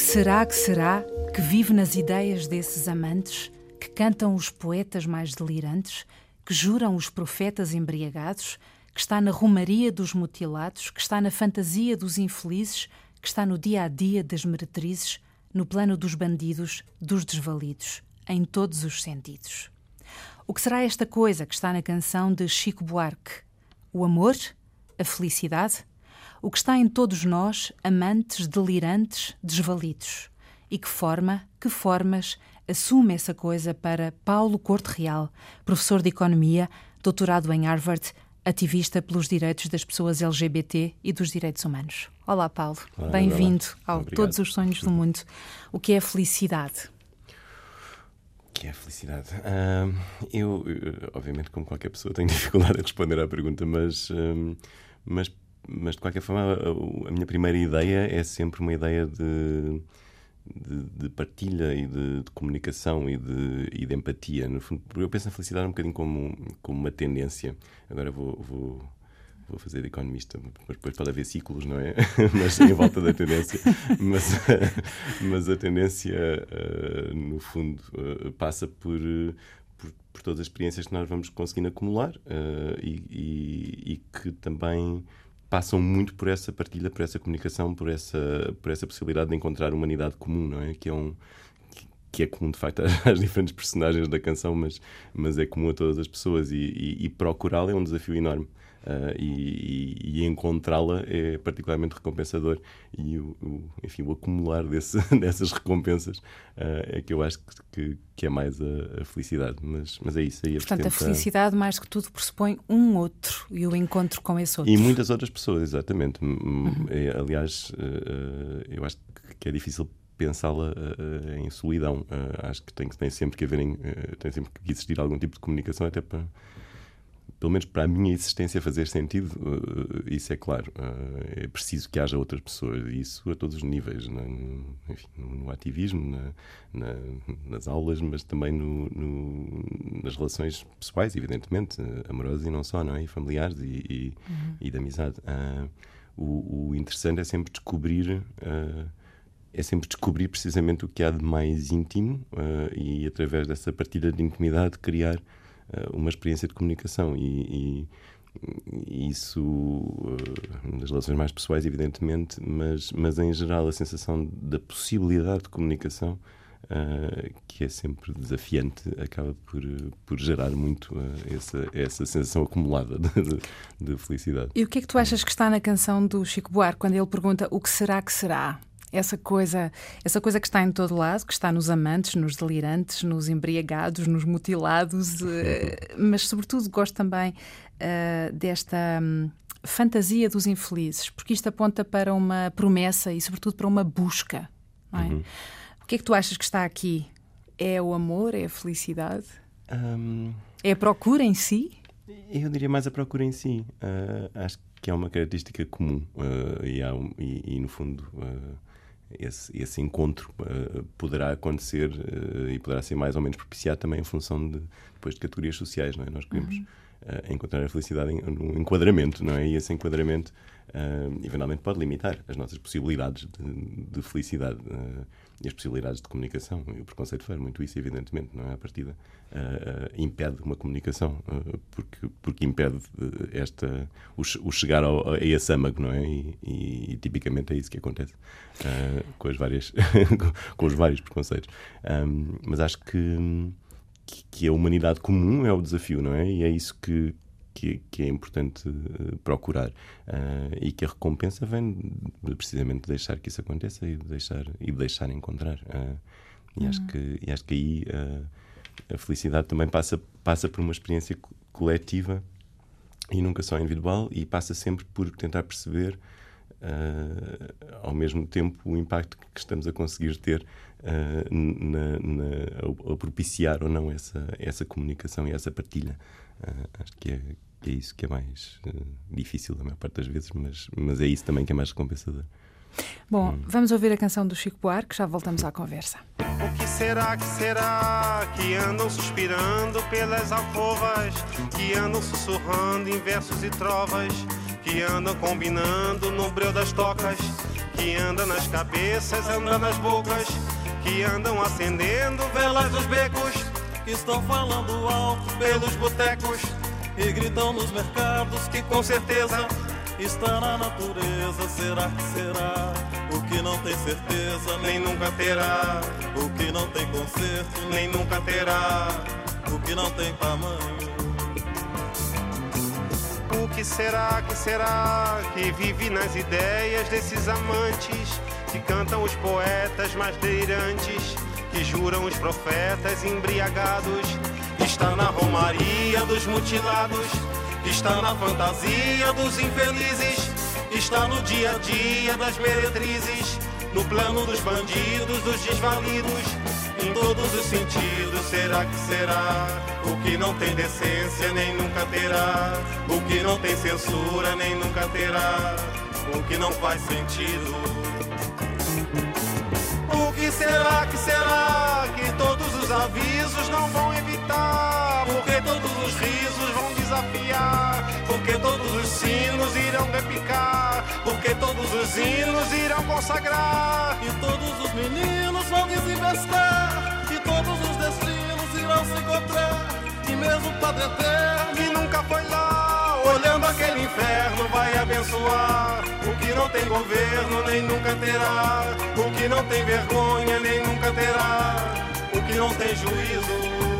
Que será que será que vive nas ideias desses amantes, que cantam os poetas mais delirantes, que juram os profetas embriagados, que está na romaria dos mutilados, que está na fantasia dos infelizes, que está no dia a dia das meretrizes, no plano dos bandidos, dos desvalidos, em todos os sentidos. O que será esta coisa que está na canção de Chico Buarque? O amor? A felicidade? O que está em todos nós, amantes, delirantes, desvalidos? E que forma, que formas assume essa coisa para Paulo Corte Real, professor de Economia, doutorado em Harvard, ativista pelos direitos das pessoas LGBT e dos direitos humanos. Olá, Paulo. Bem-vindo ao Obrigado. Todos os Sonhos do Mundo. O que é felicidade? O que é felicidade? Uh, eu, obviamente, como qualquer pessoa, tenho dificuldade em responder à pergunta, mas, uh, mas, mas de qualquer forma, a, a minha primeira ideia é sempre uma ideia de de, de, partilha e de, de comunicação e de, e de, empatia. No fundo, eu penso na felicidade um bocadinho como, como uma tendência. Agora vou, vou, vou fazer economista, mas depois pode haver ciclos, não é? mas em volta da tendência. Mas, mas a tendência, uh, no fundo, uh, passa por, por, por, todas as experiências que nós vamos conseguindo acumular uh, e, e, e que também passam muito por essa partilha, por essa comunicação, por essa, por essa possibilidade de encontrar humanidade comum, não é? Que é um que é comum de facto às diferentes personagens da canção, mas, mas é comum a todas as pessoas e, e, e procurá-la é um desafio enorme. Uh, e, e encontrá-la é particularmente recompensador e o, o, enfim, o acumular desse, dessas recompensas uh, é que eu acho que, que é mais a, a, felicidade mas, mas é isso aí Portanto, a felicidade mais que tudo pressupõe um outro e o encontro com esse outro e muitas outras pessoas, exatamente uhum. é, aliás uh, eu acho que é difícil pensá-la uh, em solidão. Uh, acho que tem, tem sempre que haver, uh, tem sempre que existir algum tipo de comunicação até para pelo menos para a minha existência fazer sentido, uh, isso é claro. Uh, é preciso que haja outras pessoas, e isso a todos os níveis, no, enfim, no, ativismo, na, na, nas aulas, mas também no, nas relações pessoais, evidentemente, amorosas e não só, não é? E familiares e, e, uhum. e de amizade. Uh, o, o, interessante é sempre descobrir é sempre descobrir precisamente o que há de mais íntimo uh, e através dessa partilha de intimidade criar uh, uma experiência de comunicação e, e isso nas relações mais pessoais evidentemente mas mas em geral a sensação da possibilidade de comunicação Uh, que é sempre desafiante, acaba por, por gerar muito uh, essa, essa sensação acumulada de, de, de, felicidade. E o que é que tu achas que está na canção do Chico Buarque quando ele pergunta o que será que será? Essa coisa, essa coisa que está em todo lado, que está nos amantes, nos delirantes, nos embriagados, nos mutilados, eh, mas sobretudo gosto também uh, desta um, fantasia dos infelizes, porque isto aponta para uma promessa e sobretudo para uma busca. É? Uhum. O que é que tu achas que está aqui? É o amor? É a felicidade? Um... É a procura em si? Eu diria mais a procura em si. Uh, acho que é uma característica comum uh, e, um, e, e, no fundo esse, esse encontro uh, poderá acontecer uh, e poderá ser mais ou menos propiciado também em função de, depois de categorias sociais, não é? Nós queremos uhum. uh, encontrar a felicidade em, num enquadramento, não é? E esse enquadramento, eventualmente, pode limitar as nossas possibilidades de, de felicidade e as possibilidades de comunicação. E o preconceito faz muito isso, evidentemente, não é? A partida uh, impede uma comunicação, uh, porque, porque impede esta, o, o chegar ao, a esse âmago, não é? E, e, e tipicamente é isso que acontece uh, com, as várias, com os vários preconceitos. Um, mas acho que, que a humanidade comum é o desafio, não é? E é isso que, que, que, é importante uh, procurar uh, e que a recompensa vem de, precisamente de deixar que isso aconteça e de deixar e de deixar encontrar uh, e, acho uhum. que, e acho que aí a felicidade também passa passa por uma experiência coletiva e nunca só individual e passa sempre por tentar perceber ao mesmo tempo o impacto que estamos a conseguir ter na, na, a, propiciar ou não essa essa comunicação e essa partilha acho que é é isso que é mais uh, difícil a maior parte das vezes, mas, mas é isso também que é mais recompensador. Bom, hum. vamos ouvir a canção do Chico Buarque, já voltamos à conversa. O que será que será que andam suspirando pelas alcovas, que andam sussurrando em versos e trovas? que andam combinando no breu das tocas, que andam nas cabeças, andam nas bocas, que andam acendendo velas nos becos, que estão falando alto pelos botecos e gritam nos mercados que com certeza está na natureza. Será que será? O que não tem certeza nem nunca terá. O que não tem conserto nem nunca terá. O que não tem tamanho. O que será, que será que vive nas ideias desses amantes que cantam os poetas mais delirantes, que juram os profetas embriagados? Está na romaria dos mutilados está na fantasia dos infelizes, está no dia a dia das meretrizes, no plano dos bandidos, dos desvalidos, em todos os sentidos. Será que será? O que não tem decência nem nunca terá, o que não tem censura nem nunca terá, o que não faz sentido. Será que será que todos os avisos não vão evitar? Porque todos os risos vão desafiar, porque todos os sinos irão repicar, porque todos os hinos irão consagrar, e todos os meninos vão desinvestar, e todos os destinos irão se encontrar, e mesmo o Padre Eterno, que nunca foi lá, olhando aquele inferno, vai abençoar o que não tem governo, nem nunca terá, o que não tem vergonha, nem nunca terá, o que não tem juízo.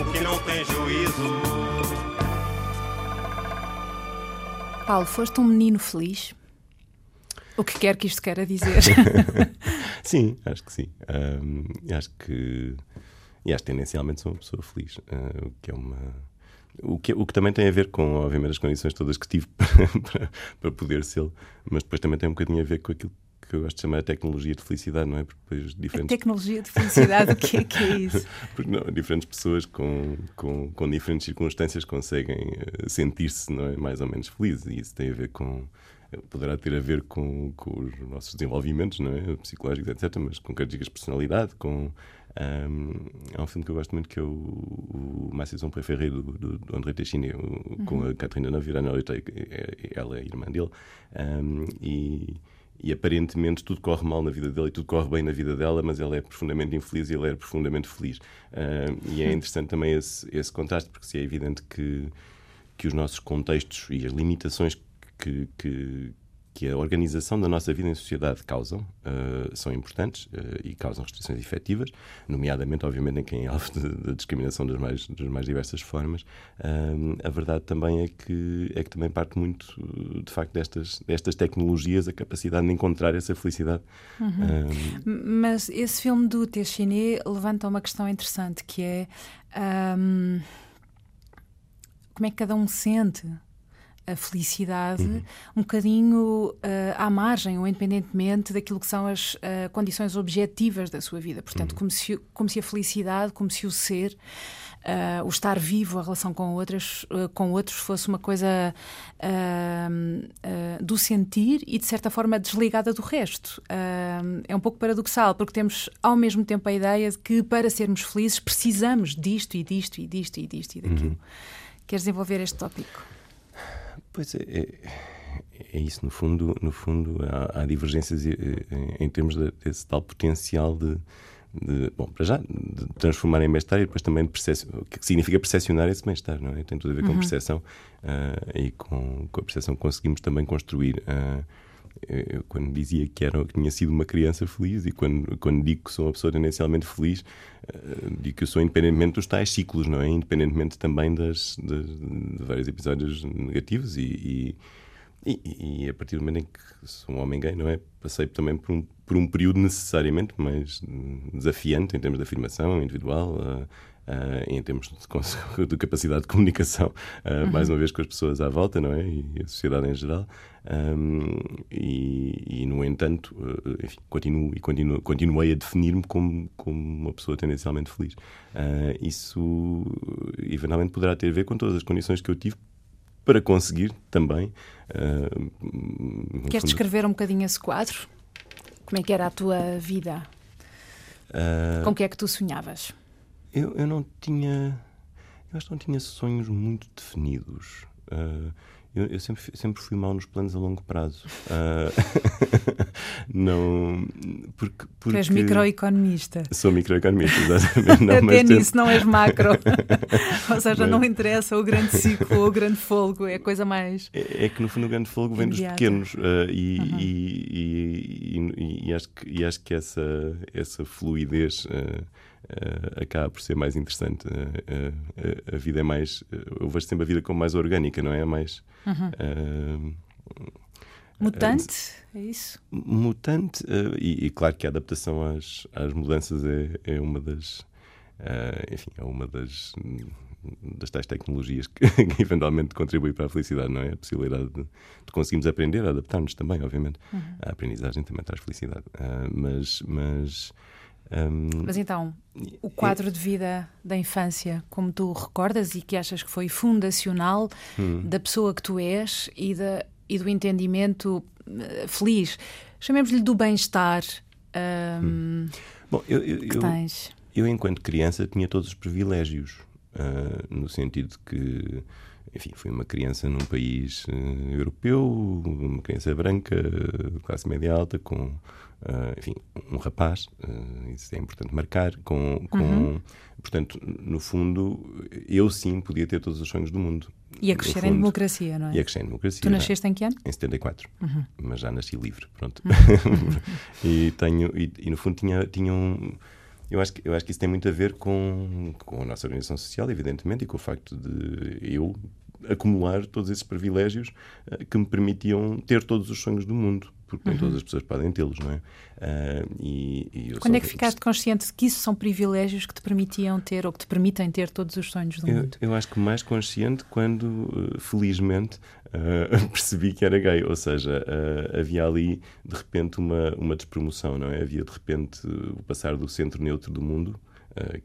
o que não tem juízo. Paulo, foste um menino feliz? O que quer que isto queira dizer? sim, acho que sim. Um, acho que. E acho que tendencialmente sou uma pessoa feliz. Uh, o que é uma. O que, o que também tem a ver com, obviamente, as condições todas que tive para, para, para poder ser, mas depois também tem um bocadinho a ver com aquilo que eu gosto de chamar a tecnologia de felicidade, não é? Porque depois diferentes... A tecnologia de felicidade, o que é que é isso? Porque não, diferentes pessoas com, com, com diferentes circunstâncias conseguem uh, sentir-se não é? mais ou menos felizes e isso tem a ver com poderá ter a ver com, com os nossos desenvolvimentos não é? psicológicos, etc., mas com características de personalidade, com um, há um filme que eu gosto muito que é o, o Massison Préféré do, do, do André Teixeira, uhum. com a Catarina Navirana, ela é irmã dele, um, e e aparentemente tudo corre mal na vida dele e tudo corre bem na vida dela, mas ela é profundamente infeliz e ele é profundamente feliz. Uh, e é interessante também esse, esse contraste, porque se é evidente que, que os nossos contextos e as limitações que, que, que a organização da nossa vida em sociedade causam uh, são importantes uh, e causam restrições efetivas, nomeadamente, obviamente, em quem é alvo de, discriminação das mais, das mais diversas formas. Uh, a verdade também é que, é que também parte muito, de facto, destas, destas tecnologias, a capacidade de encontrar essa felicidade. Uhum. Mas esse filme do Teixeira levanta uma questão interessante, que é... Um, como é que cada um sente a felicidade uhum. um bocadinho uh, à margem ou independentemente daquilo que são as uh, condições objetivas da sua vida. Portanto, uhum. como, se, como se a felicidade, como se o ser, uh, o estar vivo, a relação com, outras, com outros fosse uma coisa do sentir e, de certa forma, desligada do resto. é um pouco paradoxal, porque temos ao mesmo tempo a ideia de que para sermos felizes precisamos disto e disto e disto e disto e daquilo. Uhum. Queres desenvolver este tópico? Pois é, é, é, isso, no fundo, no fundo há, há divergências em, em termos de, desse tal potencial de, de, bom, para já, de transformar em bem-estar e depois também de o que significa percepcionar esse bem-estar, não é? Tem tudo a ver com uhum. percepção uh, e com, com, a percepção que conseguimos também construir. Uh, eu, quando dizia que, era, que tinha sido uma criança feliz e quando, quando digo que sou uma pessoa tendencialmente feliz, uh, digo que eu sou independentemente dos tais ciclos, não é? Independentemente também das, das de vários episódios negativos e, e, e, e, a partir do momento em que sou um homem gay, não é? Passei também por um, por um período necessariamente mais desafiante em termos de afirmação individual. Uh, em termos de, de, capacidade de comunicação, uh, uhum. mais uma vez com as pessoas à volta, não é? E a sociedade em geral. Um, e, e, no entanto, uh, enfim, continuo e continuo, continuei a definir-me como, como uma pessoa tendencialmente feliz. isso, eventualmente, poderá ter a ver com todas as condições que eu tive para conseguir também. Queres descrever um bocadinho esse quadro? Como é que era a tua vida? Com o que é que tu sonhavas? Eu, eu não tinha. Eu acho que não tinha sonhos muito definidos. Uh, eu, eu, sempre, sempre fui mal nos planos a longo prazo. Uh, não. Porque, porque. Tu és microeconomista. Sou microeconomista, exatamente. Não, Até nisso não és macro. Ou seja, mas... não interessa o grande ciclo ou o grande folgo, é a coisa mais. É, é que no fundo o grande folgo vem dos pequenos uh, e, uhum. e, e, e, acho que, e acho que essa, essa fluidez. Uh, uh, acaba por ser mais interessante. Uh, uh, a vida é mais. eu vejo sempre a vida como mais orgânica, não é? Mais. Uhum. Mutante, é isso? Mutante, e, e, claro que a adaptação às, às mudanças é, é uma das. enfim, é uma das das tais tecnologias que, que, eventualmente contribui para a felicidade, não é? A possibilidade de, de conseguirmos aprender, adaptar-nos também, obviamente. Uhum. A aprendizagem também traz felicidade. Uh, mas, mas um, Mas então, o quadro de vida da infância, como tu recordas e que achas que foi fundacional hum. da pessoa que tu és e, da, e do entendimento uh, feliz, chamemos-lhe do bem-estar um, hum. Bom, eu, eu, que tens. Eu, enquanto criança, tinha todos os privilégios, uh, no sentido que enfim, fui uma criança num país uh, europeu, uma criança branca, classe média alta, com Uh, enfim, um rapaz, uh, isso é importante marcar, com, com uhum. portanto, no fundo, eu sim podia ter todos os sonhos do mundo. E a crescer fundo, em democracia, não é? E a crescer em democracia. Tu nasceste em que ano? Em 74, uhum. mas já nasci livre, pronto. Uhum. e tenho, e, e, no fundo tinha, tinha um... Eu acho, que, eu acho que isso tem muito a ver com, com a nossa organização social, evidentemente, e com o facto de eu acumular todos esses privilégios uh, que me permitiam ter todos os sonhos do mundo porque nem uhum. todas as pessoas podem tê-los, não é? Uh, e, e Quando é que ficaste consciente de que isso são privilégios que te permitiam ter ou que te permitem ter todos os sonhos do eu, mundo? Eu acho que mais consciente quando, uh, felizmente, uh, percebi que era gay, ou seja, havia ali de repente uma, uma despromoção, não é? Havia de repente o passar do centro neutro do mundo,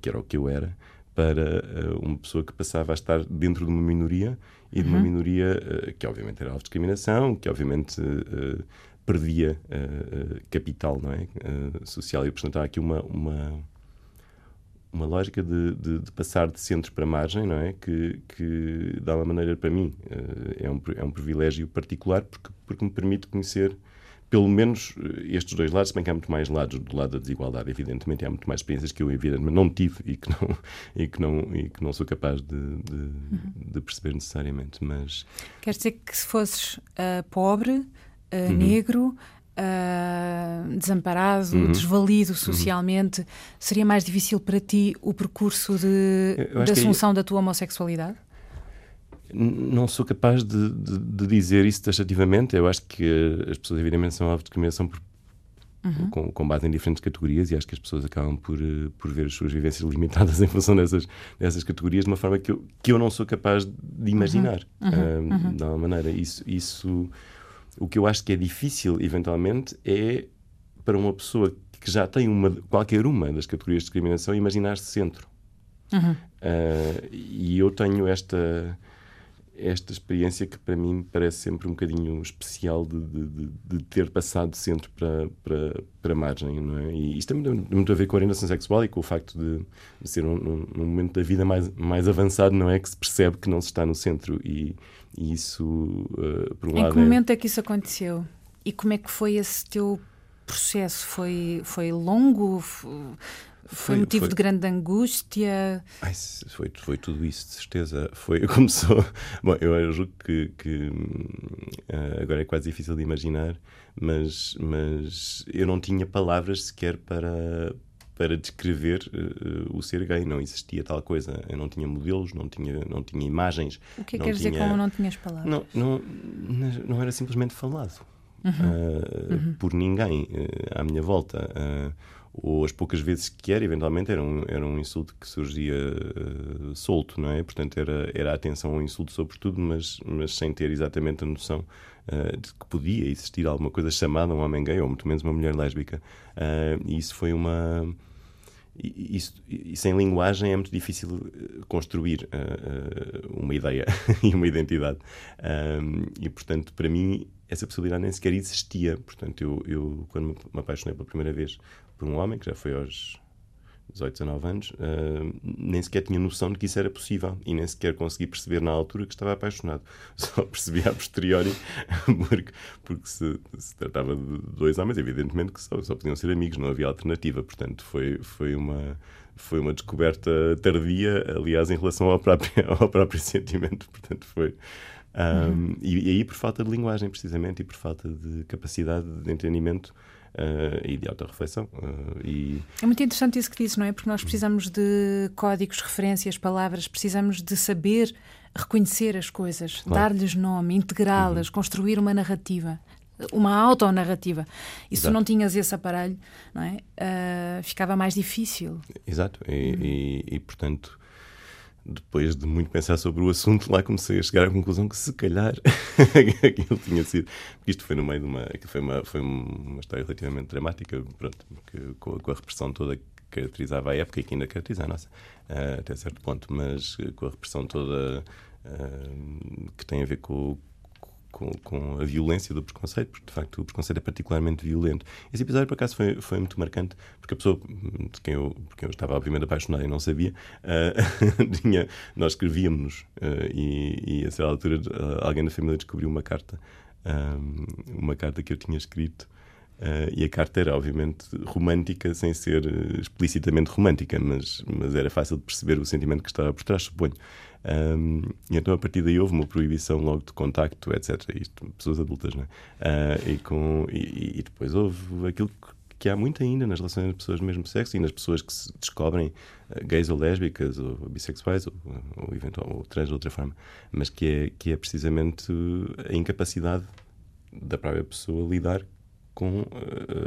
que era o que eu era, para uma pessoa que passava a estar dentro de uma minoria e de uma uhum. minoria que obviamente era discriminação, que obviamente perdia uh, capital não é? Social. E, portanto, há aqui uma, uma, uma lógica de, de, de, passar de centro para margem, não é? Que, que dá uma maneira, para mim, é, um, é um privilégio particular porque, porque me permite conhecer pelo menos estes dois lados, se bem que há muito mais lados do lado da desigualdade, evidentemente, há muito mais experiências que eu, evidentemente, não tive e que não, e que não, e que não sou capaz de, de, uhum. de perceber necessariamente. Mas... Quer dizer que se fosses uh, pobre, uh, uhum. negro, uh, desamparado, uhum. desvalido socialmente, uhum. seria mais difícil para ti o percurso de, de assunção da tua homossexualidade? Não sou capaz de, de, de, dizer isso taxativamente. Eu acho que as pessoas, evidentemente, são alvo de discriminação por, uhum. com, com, base em diferentes categorias e acho que as pessoas acabam por, eh, por ver as suas vivências limitadas em função dessas, dessas categorias de uma forma que eu, que eu não sou capaz de imaginar. Uhum. Uh, de alguma maneira. Isso. isso o que eu acho que é difícil, eventualmente, é para uma pessoa que já tem uma, qualquer uma das categorias de discriminação imaginar-se centro. Uhum. Uh, e eu tenho esta esta experiência que para mim parece sempre um bocadinho especial de, de, de ter passado de centro para, para, para margem, não é? E isto tem muito, a ver com a orientação sexual e com o facto de, de ser um, um, momento da vida mais, mais avançado, não é? Que se percebe que não se está no centro e, e isso, uh, por um em lado. Em que é... momento é que isso aconteceu? E como é que foi esse teu processo? Foi, foi longo? Foi, motivo de grande angústia? Ai, foi, foi tudo isso, de certeza. Foi, começou. Bom, eu julgo que, que uh, agora é quase difícil de imaginar, mas, mas eu não tinha palavras sequer para, para descrever uh, o ser gay. Não existia tal coisa. Eu não tinha modelos, não tinha, não tinha imagens. O que é que queres tinha... dizer como não tinhas palavras? Não, não, não era simplesmente falado uhum. Uh, uhum. por ninguém à minha volta ou as poucas vezes que era, eventualmente era um, era um insulto que surgia uh, solto, não é? Portanto, era, era a atenção ao insulto sobretudo, mas, mas sem ter exatamente a noção uh, de que podia existir alguma coisa chamada um homem gay, ou muito menos uma mulher lésbica. Uh, e isso foi uma. Isso, sem linguagem é muito difícil construir uma ideia e uma identidade. e, portanto, para mim, essa possibilidade nem sequer existia. Portanto, eu, eu quando me apaixonei pela primeira vez por um homem que já foi aos 18, 19 anos, uh, nem sequer tinha noção de que isso era possível e nem sequer consegui perceber na altura que estava apaixonado. Só percebi a posteriori, porque, porque se, se, tratava de dois homens, evidentemente que só, só podiam ser amigos, não havia alternativa. Portanto, foi, foi uma foi uma descoberta tardia, aliás, em relação ao próprio, ao próprio sentimento. Portanto, foi. Um, uhum. e, e aí por falta de linguagem, precisamente, e por falta de capacidade de entendimento uh, e de autorreflexão. Uh, e... É muito interessante isso que dizes, não é? Porque nós precisamos de códigos, referências, palavras, precisamos de saber reconhecer as coisas, claro. dar-lhes nome, integrá-las, uhum. construir uma narrativa uma autonarrativa. E se não tinhas esse aparelho, não é? Uh, ficava mais difícil. Exato. E, uhum. e, e, portanto, depois de muito pensar sobre o assunto, lá comecei a chegar à conclusão que se calhar aquilo tinha sido. Porque isto foi no meio de uma. Foi uma, foi uma história relativamente dramática, pronto, com, com, a repressão toda que caracterizava a época e que ainda caracteriza a nossa, uh, até certo ponto, mas com a repressão toda uh, que tem a ver com, com, com, a violência do preconceito, porque de facto o preconceito é particularmente violento. Esse episódio, por acaso, foi, foi muito marcante, porque a pessoa de quem eu, quem eu estava obviamente apaixonado e não sabia, uh, tinha, nós escrevíamos uh, e, e, a certa altura uh, alguém da família descobriu uma carta, uma carta que eu tinha escrito. Uh, e a carta era, obviamente, romântica, sem ser explicitamente romântica, mas, mas era fácil de perceber o sentimento que estava por trás, suponho. Um, e então a partir daí houve uma proibição logo de contacto, etc. Isto, pessoas adultas, não é? Uh, e, com, e, e, depois houve aquilo que, há muito ainda nas relações de pessoas do mesmo sexo e nas pessoas que se descobrem uh, gays ou lésbicas ou bissexuais ou, ou, eventual, ou trans de outra forma, mas que é, que é precisamente a incapacidade da própria pessoa lidar com uh,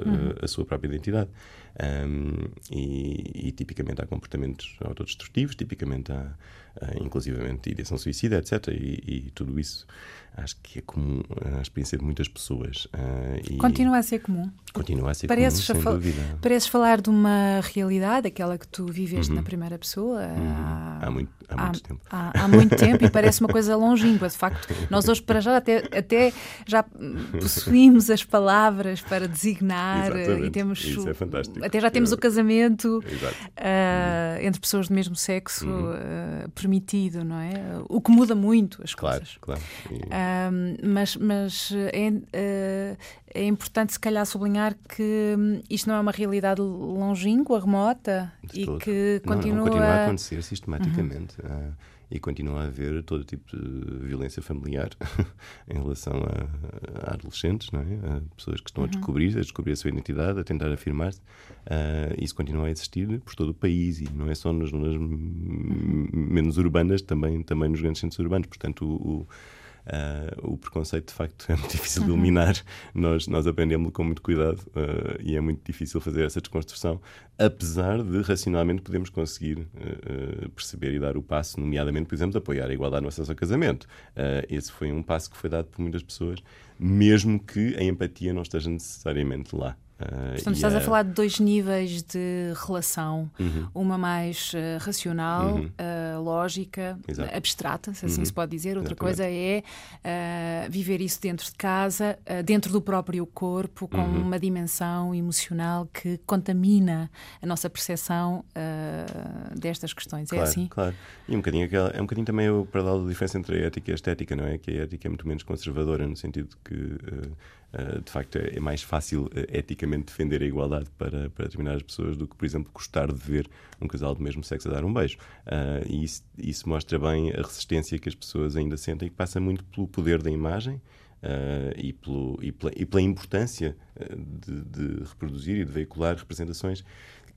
uhum. a sua própria identidade. Um, e, e, tipicamente há comportamentos autodestrutivos, tipicamente há, há inclusivamente ideação suicida, etc. E, e, tudo isso acho que é comum à experiência de muitas pessoas. Uh, continua a ser comum. Continua a ser pareces comum, sem fal dúvida. Pareces falar de uma realidade, aquela que tu viveste uhum. na primeira pessoa uhum. há, há, muito, há, há, muito tempo. Há, há, muito tempo e parece uma coisa longínqua. De facto, nós hoje para já até, até já possuímos as palavras para designar Exatamente. e temos... Isso é fantástico. Até já temos o casamento uh, entre pessoas do mesmo sexo uhum. Uh, permitido, não é? O que muda muito as claro, coisas. Claro, uh, mas mas é, é importante, se calhar, sublinhar que hum, isto não é uma realidade longínqua, remota De e todo. que continua... Não, não continua a acontecer sistematicamente. Uhum e continua a haver todo tipo de violência familiar em relação a, a, adolescentes, não é? a pessoas que estão uhum. a descobrir, a descobrir a sua identidade, a tentar afirmar-se. Uh, isso continua a existir por todo o país e não é só nas zonas uhum. menos urbanas, também, também nos grandes centros urbanos. Portanto, o, o Uh, o preconceito, de facto, é muito difícil de eliminar. Nós, nós aprendemos com muito cuidado uh, e é muito difícil fazer essa desconstrução, apesar de racionalmente podemos conseguir uh, perceber e dar o passo, nomeadamente, por exemplo, apoiar a igualdade no acesso ao casamento. esse foi um passo que foi dado por muitas pessoas, mesmo que a empatia não esteja necessariamente lá. Uh, Portanto, estás a... a falar de dois níveis de relação, uhum. uma mais uh, racional, uhum. uh, lógica, Exato. abstrata, se assim uhum. se pode dizer. Outra Exatamente. coisa é viver isso dentro de casa, dentro do próprio corpo, com uhum. uma dimensão emocional que contamina a nossa percepção destas questões. É claro, é assim? Claro. E um bocadinho, é um bocadinho também o paralelo da diferença entre a ética e a estética, não é? Que a ética é muito menos conservadora, no sentido que, de facto, é mais fácil, ética tipicamente defender a igualdade para, para determinadas pessoas do que, por exemplo, gostar de ver um casal do mesmo sexo a dar um beijo. Uh, e isso, isso, mostra bem a resistência que as pessoas ainda sentem, que passa muito pelo poder da imagem. Uh, e, pelo, e, pela, e, pela, importância de, de, reproduzir e de veicular representações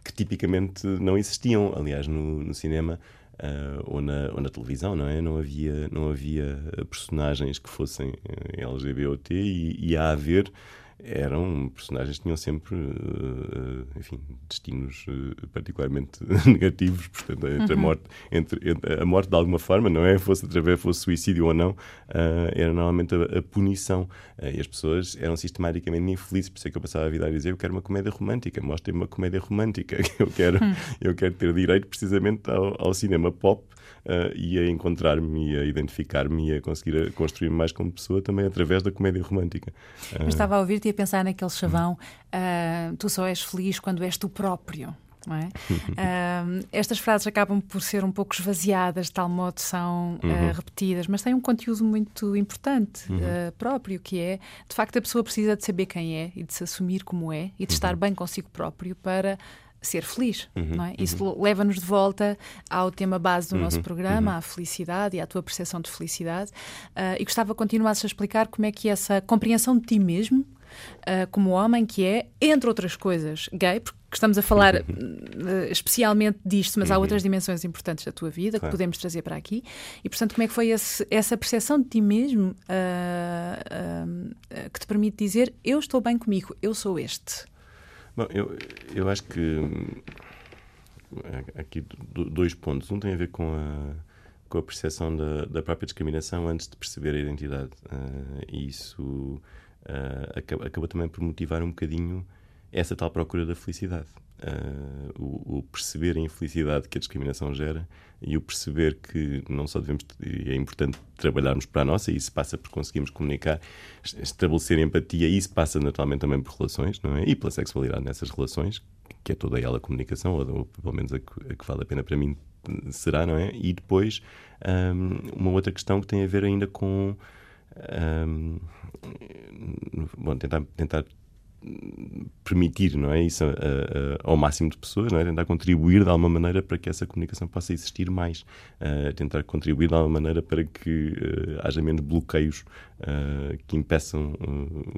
que tipicamente não existiam. Aliás, no, no cinema Uh, ou, na, ou na televisão, não é? Não havia, não havia personagens que fossem LGBT e, e a haver eram personagens que tinham sempre, uh, enfim, destinos uh, particularmente negativos, portanto, entre uhum. a morte, entre, entre, a morte de alguma forma, não é? Fosse através, fosse suicídio ou não, era normalmente a, a punição. e as pessoas eram sistematicamente infelizes, por isso é que eu passava a vida a dizer: Eu quero uma comédia romântica, mostrem-me uma comédia romântica, eu quero, uhum. eu quero ter direito precisamente ao, ao cinema pop uh, e a encontrar-me e a identificar-me e a conseguir construir-me mais como pessoa também através da comédia romântica. Uh, Eu estava a ouvir-te e a pensar naquele chavão: uh, tu só és feliz quando és tu próprio. É? uh, estas frases acabam por ser um pouco esvaziadas, de tal modo são uh, uhum. repetidas, mas têm um conteúdo muito importante uhum. uh, próprio, que é, de facto, a pessoa precisa de saber quem é e de se assumir como é e de uhum. estar bem consigo próprio para ser feliz. Uhum, não é? Isso uhum. leva-nos de volta ao tema base do uhum, nosso programa, uhum. à felicidade e à tua percepção de felicidade. Uh, e gostava que continuasses a explicar como é que essa compreensão de ti mesmo, uh, como homem que é, entre outras coisas, gay, porque estamos a falar uh, especialmente disto, mas há uhum. outras dimensões importantes da tua vida claro. que podemos trazer para aqui. E, portanto, como é que foi esse, essa percepção de ti mesmo que te permite dizer eu estou bem comigo, eu sou este? Bom, eu, eu acho que hum, aqui dois pontos. Um tem a ver com a, com a percepção da, da própria discriminação antes de perceber a identidade. Uh, e isso uh, acaba, acaba, também por motivar um bocadinho essa tal procura da felicidade. Uh, o, o, perceber a infelicidade que a discriminação gera e o perceber que não só devemos, é importante trabalharmos para a nossa, e isso passa por conseguirmos comunicar, estabelecer empatia, e isso passa naturalmente também por relações, não é? E pela sexualidade nessas relações, que é toda ela comunicação, ou, ou pelo menos a que, a que, vale a pena para mim será, não é? E depois, um, uma outra questão que tem a ver ainda com. Um, bom, tentar, tentar permitir não é isso a, a, ao máximo de pessoas não é tentar contribuir de alguma maneira para que essa comunicação possa existir mais uh, tentar contribuir de alguma maneira para que uh, haja menos bloqueios uh, que impeçam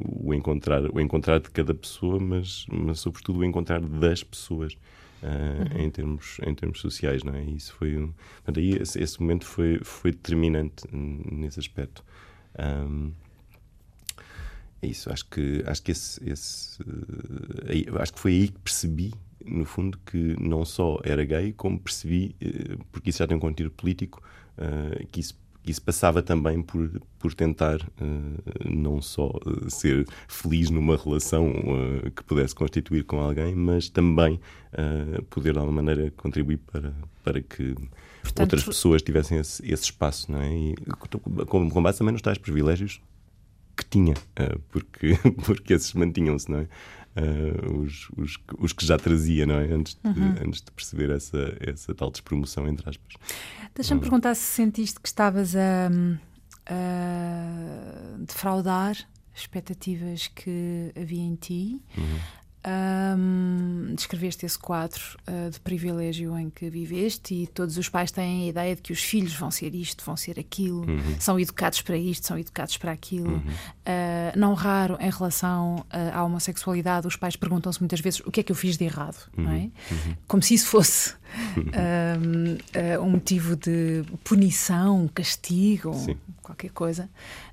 o encontrar o encontrar de cada pessoa mas mas sobretudo o encontrar das pessoas uhum. em termos em termos sociais não é isso foi um, portanto, aí esse, esse, momento foi foi determinante nesse aspecto um, é isso, acho que, acho que esse, esse uh, acho que foi aí que percebi, no fundo, que não só era gay, como percebi, uh, porque isso já tem um conteúdo político, uh, que isso isso passava também por, por tentar uh, não só uh, ser feliz numa relação uh, que pudesse constituir com alguém, mas também poder de alguma maneira contribuir para, para que Portanto, outras pessoas tivessem esse, esse espaço, não é? E com, com base também nos tais privilégios que tinha, uh, porque, porque esses mantinham-se, não é? Uh, os, os, os, que já trazia, não é? Antes de, uhum. antes de perceber essa, essa tal despromoção, entre aspas. Deixa-me perguntar se sentiste que estavas a, a defraudar expectativas que havia em ti. Uhum. Um, descreveste esse quadro uh, de privilégio em que viveste e todos os pais têm a ideia de que os filhos vão ser isto, vão ser aquilo, uhum. são educados para isto, são educados para aquilo. Uhum. Uh, não raro, em relação uh, à homossexualidade, os pais perguntam-se muitas vezes o que é que eu fiz de errado, uhum. não é? Uhum. Como se isso fosse um, um motivo de punição, castigo, Sim. qualquer coisa.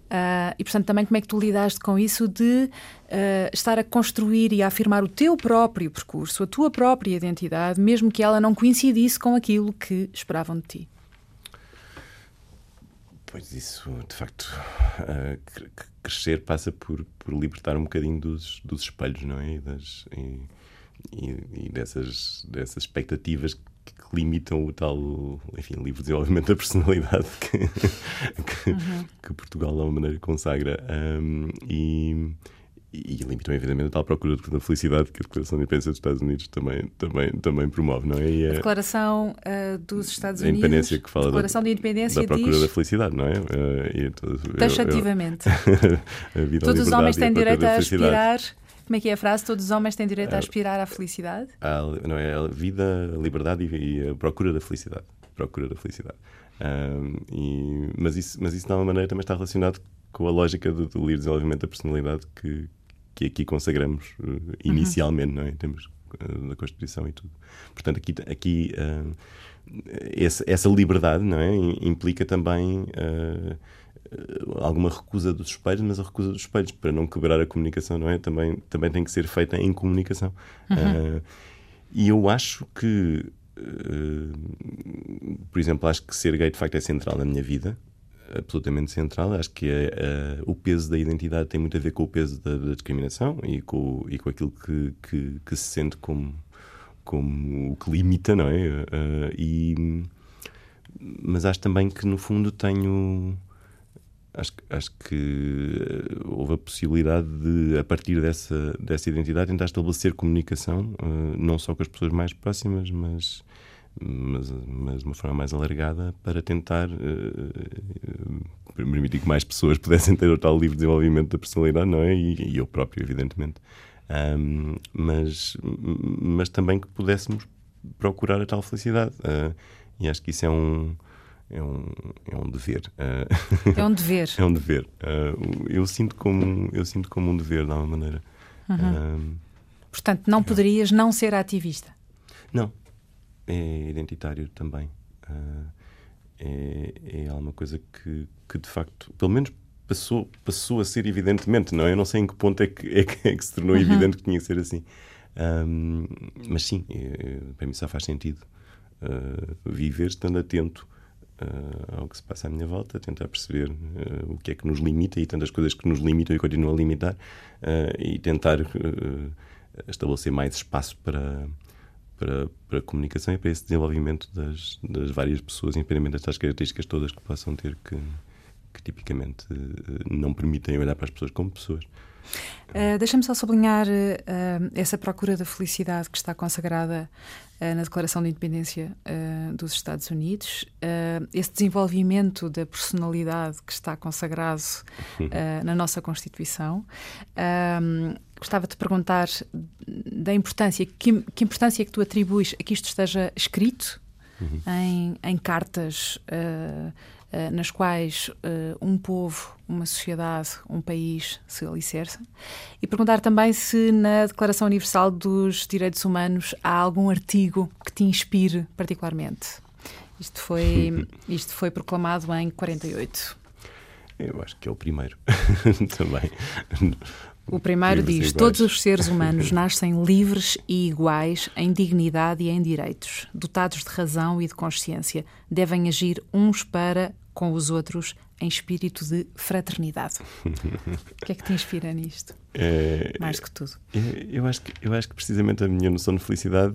Uh, e, portanto, também como é que tu lidaste com isso de uh, estar a construir e a afirmar o teu próprio percurso, a tua própria identidade, mesmo que ela não coincidisse com aquilo que esperavam de ti? Pois isso, de facto, uh, crescer passa por, por libertar um bocadinho dos, dos espelhos, não é? E, das, e, e, e dessas, dessas expectativas que limitam o tal, enfim, livre desenvolvimento da personalidade que, que, uhum. que Portugal de alguma maneira consagra. Um, e, e limitam, evidentemente, a tal procura da felicidade que a Declaração de Independência dos Estados Unidos também, também, também promove, não é? E a Declaração uh, dos Estados Unidos. A independência que fala Declaração da, de Independência da procura diz... da felicidade, não é? Uh, Taxativamente. Todos os homens têm direito a aspirar Como é que é a frase? Todos os homens têm direito a aspirar à felicidade? A, não é a vida, a liberdade e, e a procura da felicidade. Procura da felicidade. Um, e, mas, isso, mas isso de alguma maneira também está relacionado com a lógica do, do livre desenvolvimento da personalidade que, que aqui consagramos uh, inicialmente, uhum. não é? Em termos uh, da Constituição e tudo. Portanto, aqui, aqui uh, essa, essa, liberdade não é? implica também alguma recusa dos espelhos, mas a recusa dos espelhos para não quebrar a comunicação, não é? Também, também tem que ser feita em comunicação. Uhum. e eu acho que Uh, por exemplo, acho que ser gay de facto é central na minha vida, absolutamente central. Acho que é, uh, o peso da identidade tem muito a ver com o peso da, da discriminação e com, e com aquilo que, que, que, se sente como, como o que limita, não é? Uh, e, mas acho também que no fundo tenho. Acho, acho que houve a possibilidade de, a partir dessa, dessa identidade, tentar estabelecer comunicação, não só com as pessoas mais próximas, mas mas, mas de uma forma mais alargada para tentar uh, permitir que mais pessoas pudessem ter o tal livre desenvolvimento da personalidade, não é? E, e eu próprio, evidentemente. Um, mas, mas também que pudéssemos procurar a tal felicidade. Uh, e acho que isso é um. É um, é um dever. Uh, é um dever. é um dever. Uh, eu, sinto como, eu sinto como um dever, de alguma maneira. Uhum. Portanto, não poderias não ser ativista? Não, é identitário também. É, é alguma coisa que, que, de facto, pelo menos passou, passou a ser evidentemente, não é? Eu não sei em que ponto é que, é que, é que se tornou uhum. evidente que tinha que ser assim. Um, mas sim, é, para mim só faz sentido uh, viver estando atento uh, ao que se passa à minha volta, tentar perceber uh, o que é que nos limita e tantas coisas que nos limitam e continuam a limitar, e tentar estabelecer mais espaço para, para, para a comunicação e para esse desenvolvimento das, das várias pessoas, independentemente destas características todas que possam ter que, que tipicamente não permitem olhar para as pessoas como pessoas. Uh, Deixa-me só sublinhar uh, essa procura da felicidade que está consagrada uh, na Declaração de Independência dos Estados Unidos, esse desenvolvimento da personalidade que está consagrado na nossa Constituição. gostava de perguntar da importância, que, que, importância é que tu atribuis a que isto esteja escrito uhum. em, em, cartas eh, nas quais uh, um povo, uma sociedade, um país se alicerça. E perguntar também se na Declaração Universal dos Direitos Humanos há algum artigo que te inspire particularmente. Isto foi, isto foi proclamado em 48. Eu acho que é o primeiro também. O primeiro diz: Todos os seres humanos nascem livres e iguais em dignidade e em direitos, dotados de razão e de consciência. Devem agir uns para com os outros em espírito de fraternidade. o que é que te inspira nisto? É, Mais do que tudo. É, eu, acho que, eu acho que precisamente a minha noção de felicidade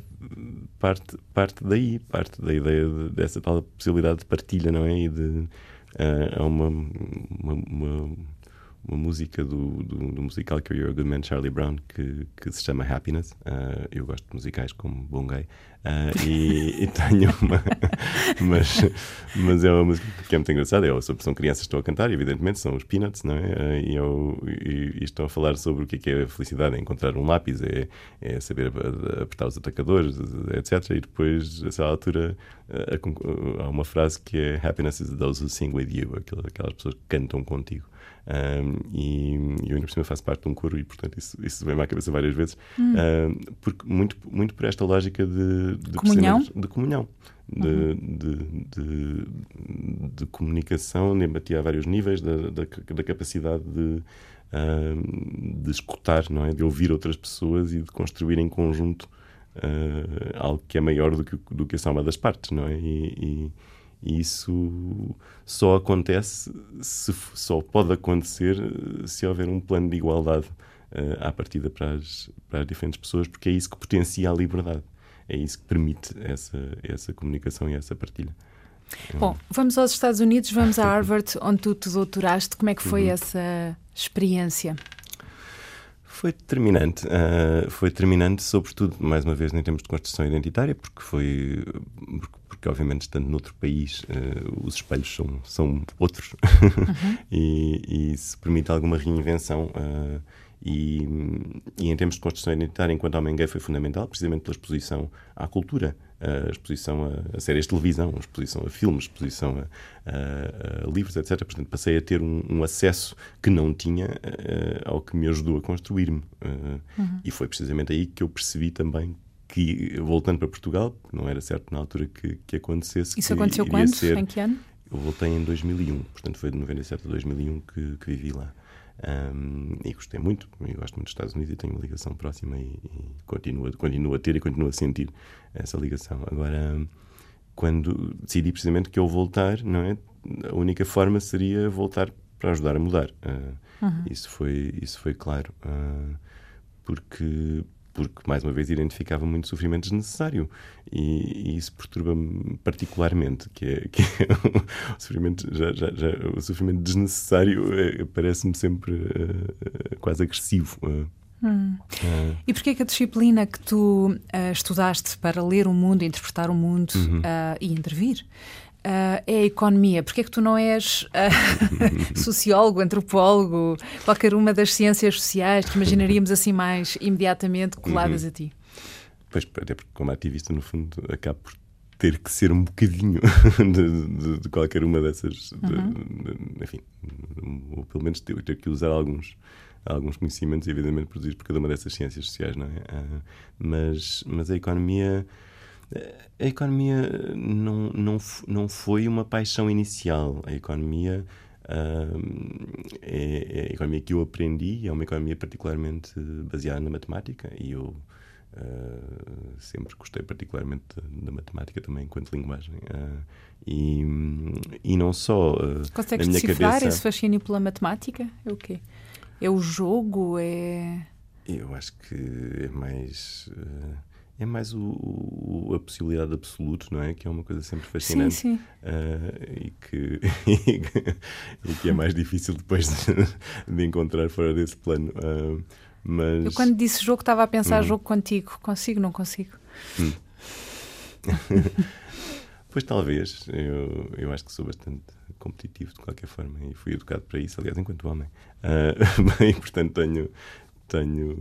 parte, parte daí, parte da ideia de, dessa tal possibilidade de partilha, não é? E de. Uh, uma, uma, uma uma música do, do, do, musical que You're a Good Man, Charlie Brown, que, que se chama Happiness. Uh, eu gosto de musicais como bom gay. Uh, e, e, tenho uma. mas, mas é uma música que é muito engraçada. Eu, sobre, são crianças que estão a cantar, evidentemente, são os Peanuts, não é? Uh, e, eu, e, e, estão a falar sobre o que é, que é a felicidade, é encontrar um lápis, é, é saber apertar os atacadores, etc. E depois, a essa altura, há uma frase que é Happiness is those who sing with you, aquelas pessoas que cantam contigo. Um, e, eu ainda por cima faço parte de um coro e portanto isso, isso vem-me à cabeça várias vezes hum. um, porque muito, muito por esta lógica de, de comunhão, de, comunhão de, uhum. de, de, de, comunicação, de empatia a vários níveis, da, da, da capacidade de, uh, de escutar, não é? de ouvir outras pessoas e de construir em conjunto uh, algo que é maior do que, do que a soma das partes. Não é? E, e, e isso só acontece, se, só pode acontecer eh, se houver um plano de igualdade uh, à partida para as, para as diferentes pessoas, porque é isso que potencia a liberdade. É isso que permite essa, essa comunicação e essa partilha. Bom, vamos aos Estados Unidos, vamos a Harvard, onde tu te doutoraste. Como é que foi uhum. essa experiência? Foi determinante. Uh, foi determinante, sobretudo, mais uma vez, em termos de construção identitária, porque foi. Porque, porque obviamente, estando noutro país, uh, os espelhos são, são outros. Uhum. e, e isso permite alguma reinvenção. Uh, E, e, em termos de construção identitária, enquanto homem gay, foi fundamental, precisamente pela exposição à cultura, a exposição a, a séries de televisão, a exposição a filmes, a exposição a, a, a, livros, etc. Portanto, passei a ter um, um acesso que não tinha uh, ao que me ajudou a construir-me. Uh, uhum. E foi precisamente aí que eu percebi também que, voltando para Portugal, não era certo na altura que, que acontecesse. Isso aconteceu quando? Ser, em que ano? Eu voltei em 2001, portanto foi de 97 a 2001 que, que vivi lá. Um, e gostei muito, eu gosto muito dos Estados Unidos e tenho uma ligação próxima e, e continuo, continuo a ter e continuo a sentir essa ligação. Agora, quando decidi precisamente que eu voltar, não é? A única forma seria voltar para ajudar a mudar. Uh, uhum. Isso foi isso foi claro, uh, porque porque, mais uma vez, identificava muito sofrimento desnecessário. E, e isso perturba-me particularmente, que é, que é o, sofrimento, já, já, já, o sofrimento desnecessário é, parece-me sempre uh, quase agressivo. Uh, Hum. Uh. E porquê que a disciplina que tu uh, estudaste para ler o mundo, interpretar o mundo uhum. uh, e intervir Uh, é a economia. Porquê é que tu não és uh, sociólogo, antropólogo, qualquer uma das ciências sociais que imaginaríamos assim mais imediatamente coladas uhum. a ti? Pois, até porque como ativista, no fundo, acabo por ter que ser um bocadinho de, de, de qualquer uma dessas, uhum. de, enfim, ou pelo menos ter, ter que usar alguns alguns conhecimentos, evidentemente, produzidos por cada uma dessas ciências sociais, não é? Uh, mas, mas a economia a economia não, não, não foi uma paixão inicial. A economia uh, é, é, a economia que eu aprendi, é uma economia particularmente baseada na matemática e eu uh, sempre gostei particularmente da matemática também enquanto linguagem. Uh, e, e não só. Consegues na minha decifrar cabeça, esse fascínio pela matemática? É o quê? É o jogo? É. Eu acho que é mais. Uh, é mais o, o, a possibilidade absoluta, não é? Que é uma coisa sempre fascinante. Sim, sim. Uh, e, que, e que é mais difícil depois de, de encontrar fora desse plano. Uh, mas... Eu, quando disse jogo, estava a pensar hum. jogo contigo. Consigo, não consigo? Hum. pois talvez. Eu, eu acho que sou bastante competitivo de qualquer forma e fui educado para isso, aliás, enquanto homem. Uh, bem, portanto, tenho, tenho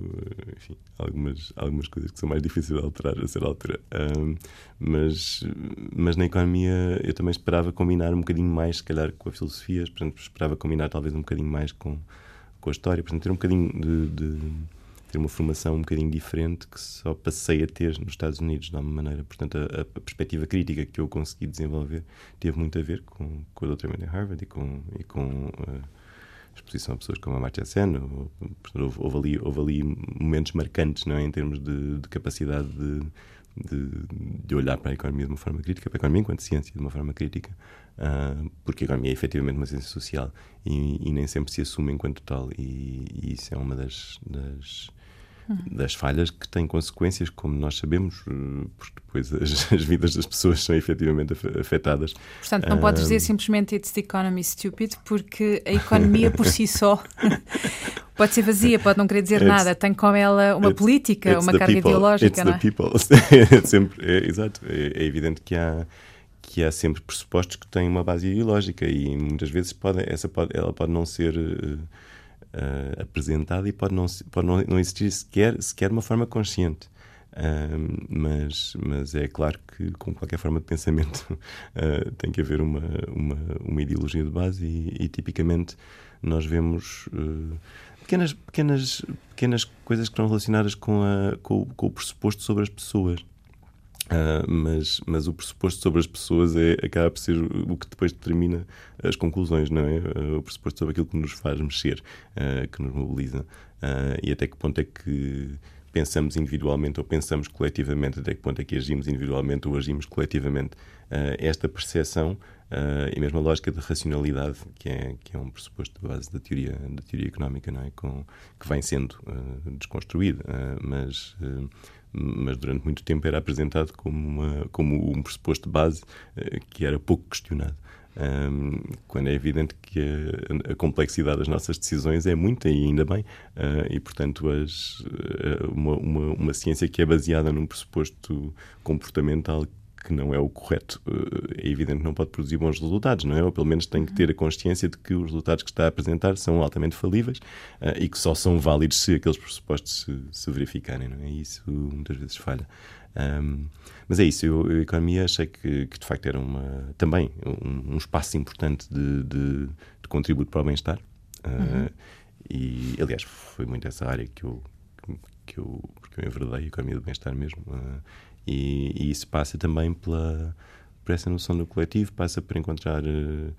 enfim, algumas, algumas coisas que são mais difíceis de alterar a ser altura. Um, mas, mas na economia eu também esperava combinar um bocadinho mais, se calhar, com a filosofia, portanto, esperava combinar talvez um bocadinho mais com, com a história, portanto, ter um bocadinho de, de ter uma formação um bocadinho diferente que só passei a ter nos Estados Unidos, de alguma maneira. Portanto, a, a perspectiva crítica que eu consegui desenvolver teve muito a ver com, com o doutoramento em Harvard e com, e com uh, exposição a pessoas como a Marcia Sen, houve, houve, ali, houve ali momentos marcantes não é? em termos de, de capacidade de, de, de, olhar para a economia de uma forma crítica, para a economia enquanto ciência de uma forma crítica, uh, porque a economia é efetivamente uma ciência social e, e, nem sempre se assume enquanto tal, e, e isso é uma das, das das falhas que têm consequências, como nós sabemos, eh, porque depois as, as vidas das pessoas são efetivamente afetadas. Portanto, não podes dizer simplesmente it's the economy stupid, porque a economia por si só pode ser vazia, pode não querer dizer it's, nada, tem com ela uma política, uma carga people, ideológica. It's não é? the people. é sempre, é, exato, é, é evidente que há que há sempre pressupostos que têm uma base ideológica e muitas vezes pode, essa pode, ela pode não ser uh, uh, apresentada e pode não, pode não, não existir sequer, sequer uma forma consciente. Uh, mas, mas é claro que, com qualquer forma de pensamento, uh, tem que haver uma, uma, uma ideologia de base, e, e tipicamente nós vemos uh, pequenas, pequenas, pequenas coisas que estão relacionadas com, a, com, com o pressuposto sobre as pessoas. Uh, mas, mas o pressuposto sobre as pessoas é, acaba por ser o que depois determina as conclusões, não é? Uh, o pressuposto sobre aquilo que nos faz mexer, uh, que nos mobiliza. e até que ponto é que pensamos individualmente ou pensamos coletivamente, até que ponto é que agimos individualmente ou agimos coletivamente. esta percepção e mesmo a lógica de racionalidade, que é, que é um pressuposto de base da teoria, da teoria económica, não é? Com, que vem sendo desconstruído, mas mas durante muito tempo era apresentado como, uma, como um pressuposto base uh, que era pouco questionado. Um, quando é evidente que a, a, complexidade das nossas decisões é muita e ainda bem, uh, e portanto as, uh, uma, uma, uma, ciência que é baseada num pressuposto comportamental que não é o correto, é evidente que não pode produzir bons resultados, não é? Ou pelo menos tem que ter a consciência de que os resultados que está a apresentar são altamente falíveis uh, e que só são válidos se aqueles pressupostos se, se verificarem, não é? Isso muitas vezes falha. Um, mas é isso, eu, eu a economia achei que, que, de facto era uma, também um, um espaço importante de, de, de, contributo para o bem-estar. Uh, uhum. E, aliás, foi muito essa área que eu, que eu, porque eu enverdei a economia do bem-estar mesmo. Uh, e, e, isso passa também pela, por essa noção do coletivo, passa por encontrar. Uh,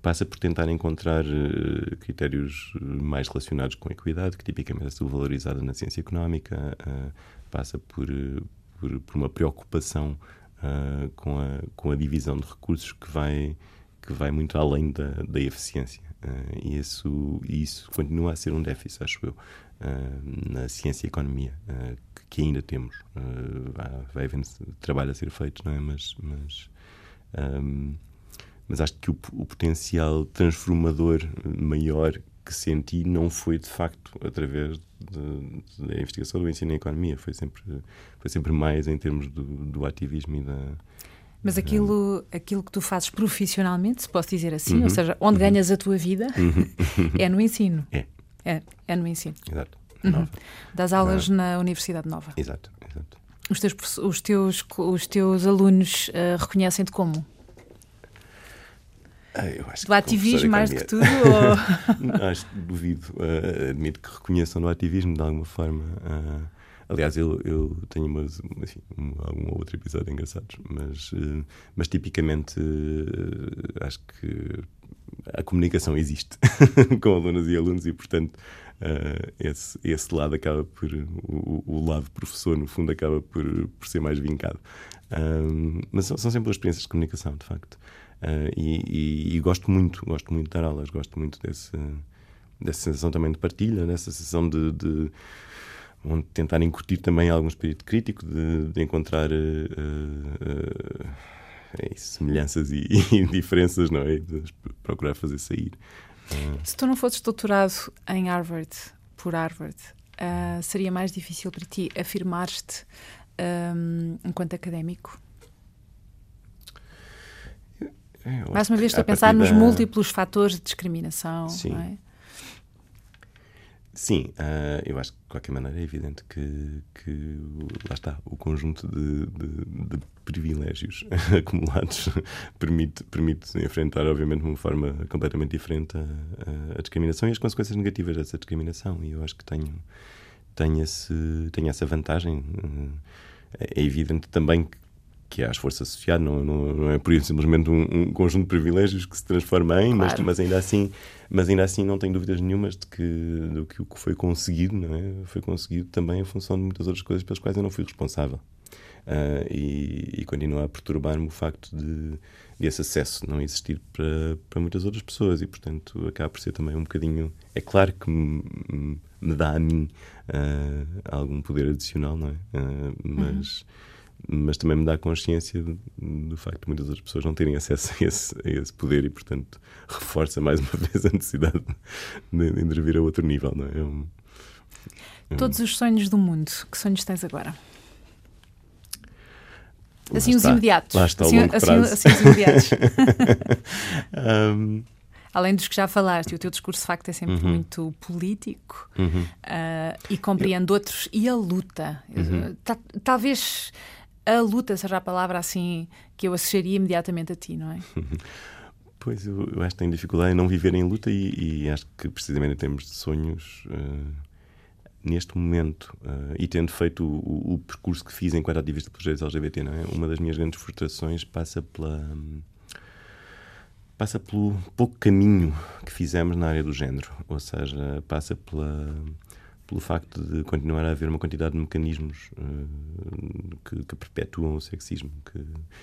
passa por tentar encontrar uh, critérios mais relacionados com a equidade, que tipicamente é subvalorizada na ciência económica, uh, passa por, por, por, uma preocupação com, a, com a divisão de recursos que vai, que vai muito além da, da eficiência. e isso, isso continua a ser um déficit, acho eu, na ciência e economia, que ainda temos. Uh, vai havendo trabalho a ser feito, não é? Mas, mas, um, mas acho que o, o, potencial transformador maior que senti não foi de facto através da investigação do ensino em economia, foi sempre, foi sempre mais em termos do, do ativismo e da. Mas aquilo, aquilo que tu fazes profissionalmente, se posso dizer assim, uhum, ou seja, onde uhum, ganhas a tua vida, uhum, é no ensino. É. É, é no ensino. Exato. Uhum. Das aulas na Universidade Nova. Exato, exato. Os teus, os teus, os teus alunos uh, reconhecem-te como? Ah, eu acho do ativismo mais do que tudo? ou... acho que duvido. Uh, admito que reconheçam do ativismo de alguma forma. Uh, aliás, eu, eu tenho umas, assim, um, algum ou outro episódio engraçados, mas, uh, mas tipicamente acho que a comunicação existe com alunos e alunos e, portanto, uh, esse, esse lado acaba por. O, o, lado professor, no fundo, acaba por, por ser mais vincado. Uh, mas são, são, sempre as experiências de comunicação, de facto. Uh, e, e, e, gosto muito, gosto muito de dar aulas, gosto muito desse, dessa sensação também de partilha, dessa sensação de, de onde tentar incutir também algum espírito crítico, de, de encontrar uh, uh, semelhanças e, e, diferenças, não é? De procurar fazer sair. Se tu não fosses doutorado em Harvard, por Harvard, uh, seria mais difícil para ti afirmar-te um, enquanto académico? Mais uma vez, estou a pensar nos múltiplos fatores de discriminação. Sim. Sim, uh, eu acho que de qualquer maneira é evidente que, que lá está, o conjunto de, de, de privilégios acumulados permite, permite enfrentar, obviamente, de uma forma completamente diferente a, a, discriminação e as consequências negativas dessa discriminação. E eu acho que tenho, tenho, esse, tenho essa vantagem. É evidente também que que há esforço associado, não, não, não é por isso simplesmente um, um, conjunto de privilégios que se transforma em, claro. mas, mas, ainda assim, mas ainda assim não tenho dúvidas nenhumas de que, do que o que foi conseguido, não é? Foi conseguido também em função de muitas outras coisas pelas quais eu não fui responsável. Uh, e, e continua a perturbar-me o facto de, de esse acesso não existir para, para muitas outras pessoas e, portanto, acaba por ser também um bocadinho. É claro que me, me dá a mim uh, algum poder adicional, não é? Uh, mas. Uhum mas também me dá consciência do, facto de muitas outras pessoas não terem acesso a esse, a esse, poder e, portanto, reforça mais uma vez a necessidade de, de intervir a outro nível. Não é? é um, é um... Todos os sonhos do mundo, que sonhos tens agora? Assim lá os está, imediatos. Lá está assim, assim, assim, os imediatos. um... Além dos que já falaste, o teu discurso de facto é sempre uhum. muito político uhum. uh, e compreende Eu... outros. E a luta? Uhum. Talvez a luta seja a palavra assim que eu associaria imediatamente a ti, não é? Pois, eu, eu acho que tenho dificuldade em não viver em luta e, e acho que precisamente em termos de sonhos, uh, neste momento, uh, e tendo feito o, o, percurso que fiz enquanto ativista pelos direitos LGBT, não é? uma das minhas grandes frustrações passa pela. passa pelo pouco caminho que fizemos na área do género, ou seja, passa pela pelo facto de continuar a haver uma quantidade de mecanismos uh, que, que, perpetuam o sexismo, que,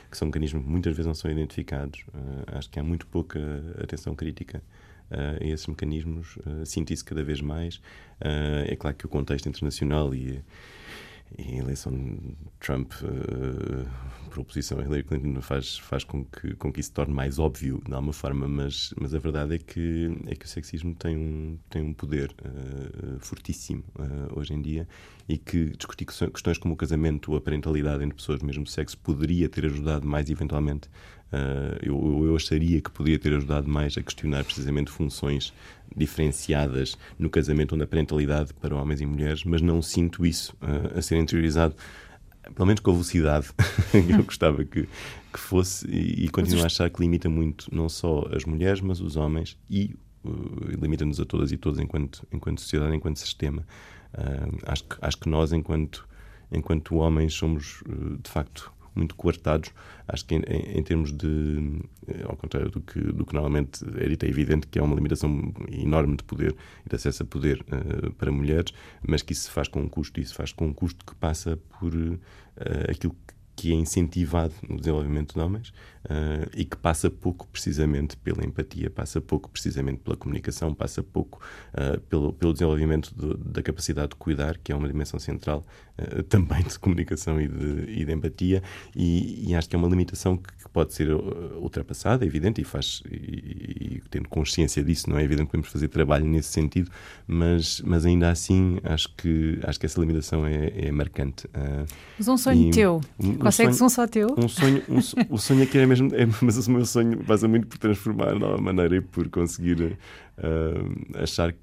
que, são mecanismos que muitas vezes não são identificados. Uh, acho que há muito pouca atenção crítica uh, a esses mecanismos. Uh, sinto isso cada vez mais. é claro que o contexto internacional e e a eleição de Trump uh, por oposição a Hillary Clinton faz, faz com, que, com que isso se torne mais óbvio de alguma forma, mas, mas a verdade é que, é que o sexismo tem um, tem um poder uh, fortíssimo uh, hoje em dia e que discutir questões como o casamento ou a parentalidade entre pessoas do mesmo sexo poderia ter ajudado mais eventualmente. Uh, eu, eu acharia que poderia ter ajudado mais a questionar precisamente funções diferenciadas no casamento onde a parentalidade para homens e mulheres, mas não sinto isso uh, a ser interiorizado pelo menos com a velocidade que eu gostava que, que fosse, e, e continuo a achar que limita muito não só as mulheres, mas os homens e uh, limita-nos a todas e todos enquanto, enquanto sociedade, enquanto sistema. Acho, que, acho que nós, enquanto, enquanto homens, somos de facto muito coartados. Acho que em, em, termos de, eh, ao contrário do que, do que normalmente é dito, é evidente que é uma limitação enorme de poder e de acesso a poder uh, para mulheres, mas que isso se faz com um custo, e isso faz com um custo que passa por uh, aquilo que que é incentivado no desenvolvimento de homens uh, e que passa pouco precisamente pela empatia, passa pouco precisamente pela comunicação, passa pouco uh, pelo, pelo desenvolvimento de, da capacidade de cuidar, que é uma dimensão central uh, também de comunicação e de, e de empatia, e, e, acho que é uma limitação que, que pode ser ultrapassada, é evidente, e faz, e, e, tendo consciência disso, não é evidente que podemos fazer trabalho nesse sentido, mas, mas ainda assim acho que, acho que essa limitação é, é marcante. mas um sonho teu, Consegues sonho, um só teu? Um sonho, um, o sonho aqui é mesmo, é, mas o meu sonho passa muito por transformar de alguma maneira e por conseguir uh, achar que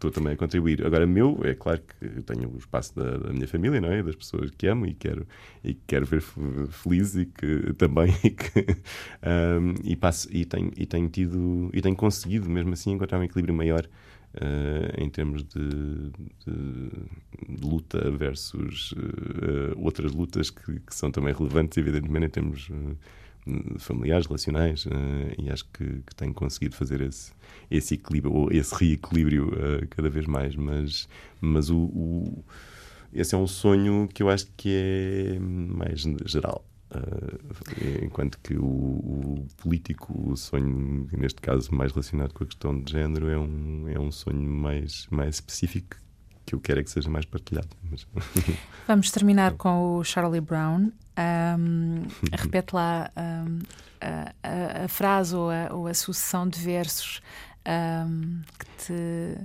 estou também a contribuir. Agora, meu, é claro que tenho o espaço da, da, minha família, não é? Das pessoas que amo e quero, e quero ver feliz e que também e que um, e passo e tenho, e tenho tido e tenho conseguido mesmo assim encontrar um equilíbrio maior em termos de, de, de luta versus uh, outras lutas que, que, são também relevantes, evidentemente, em termos uh, familiares, relacionais, e acho que, que, tenho conseguido fazer esse, esse equilíbrio, ou esse reequilíbrio cada vez mais. Mas, mas o, o, esse é um sonho que eu acho que é mais geral. Uh, enquanto que o, o, político, o sonho, neste caso mais relacionado com a questão de género, é um, é um sonho mais, mais específico que eu quero é que seja mais partilhado. Mas... Vamos terminar com o Charlie Brown. Um, repete lá um, a, a, a, frase ou a, ou a, sucessão de versos que, te,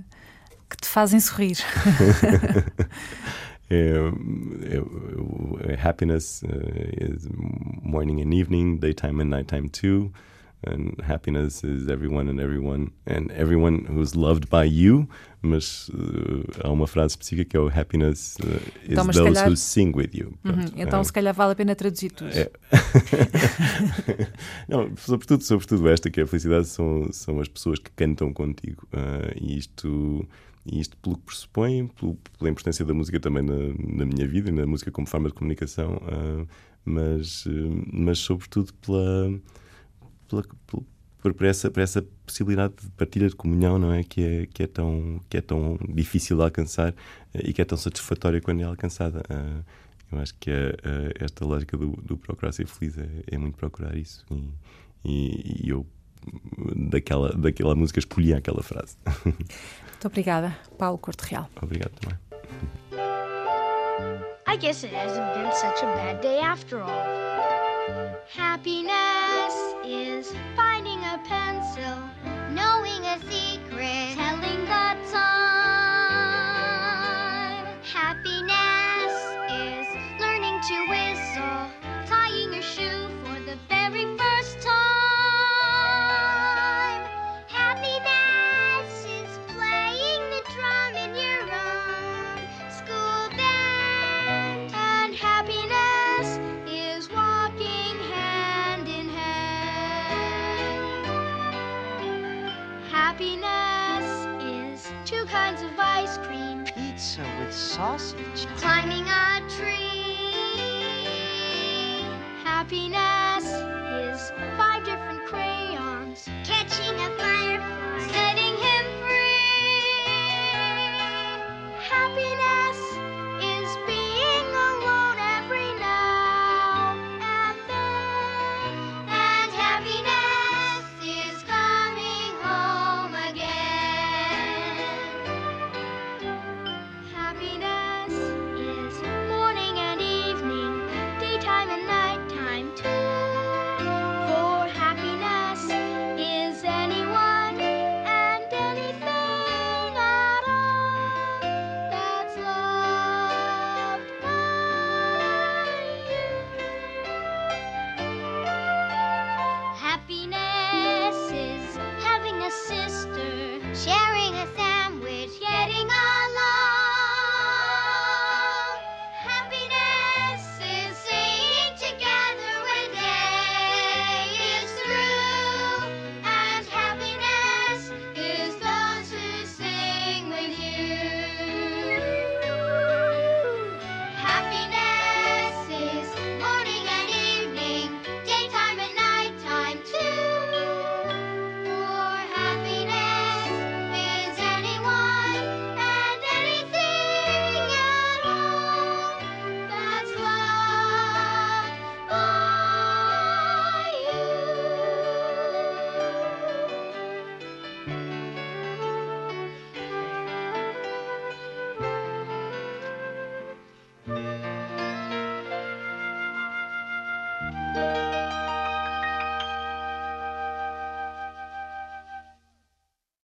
que te fazem sorrir. happiness is morning and evening, daytime and nighttime too. And happiness is everyone and everyone and everyone who's loved by you. Mas uh, há uma frase específica que é o happiness uh, is então, those calhar... who sing with you. Uhum. Então, se calhar vale a pena traduzir tudo. É... Não, sobretudo, sobretudo esta que é a felicidade são, são as pessoas que cantam contigo. Uh, e isto e isto pelo que pressupõe, pelo, pela importância da música também na, na, minha vida e na música como forma de comunicação, uh, mas, uh, mas sobretudo pela, pela, pela por, essa, por essa possibilidade de partilha de comunhão, não é? Que é, que é, tão, que é tão difícil de alcançar uh, e que é tão satisfatória quando é alcançada. eu acho que é, esta lógica do, do procurar ser feliz é, é muito procurar isso. E, e, e eu daquela, daquela música escolhi aquela frase. Muito obrigada, Paulo Corte Real. Obrigado também. I guess it hasn't been such a bad day after all. Happiness is finding a pencil, knowing a secret, telling the time. Sausage. Climbing a tree. Happiness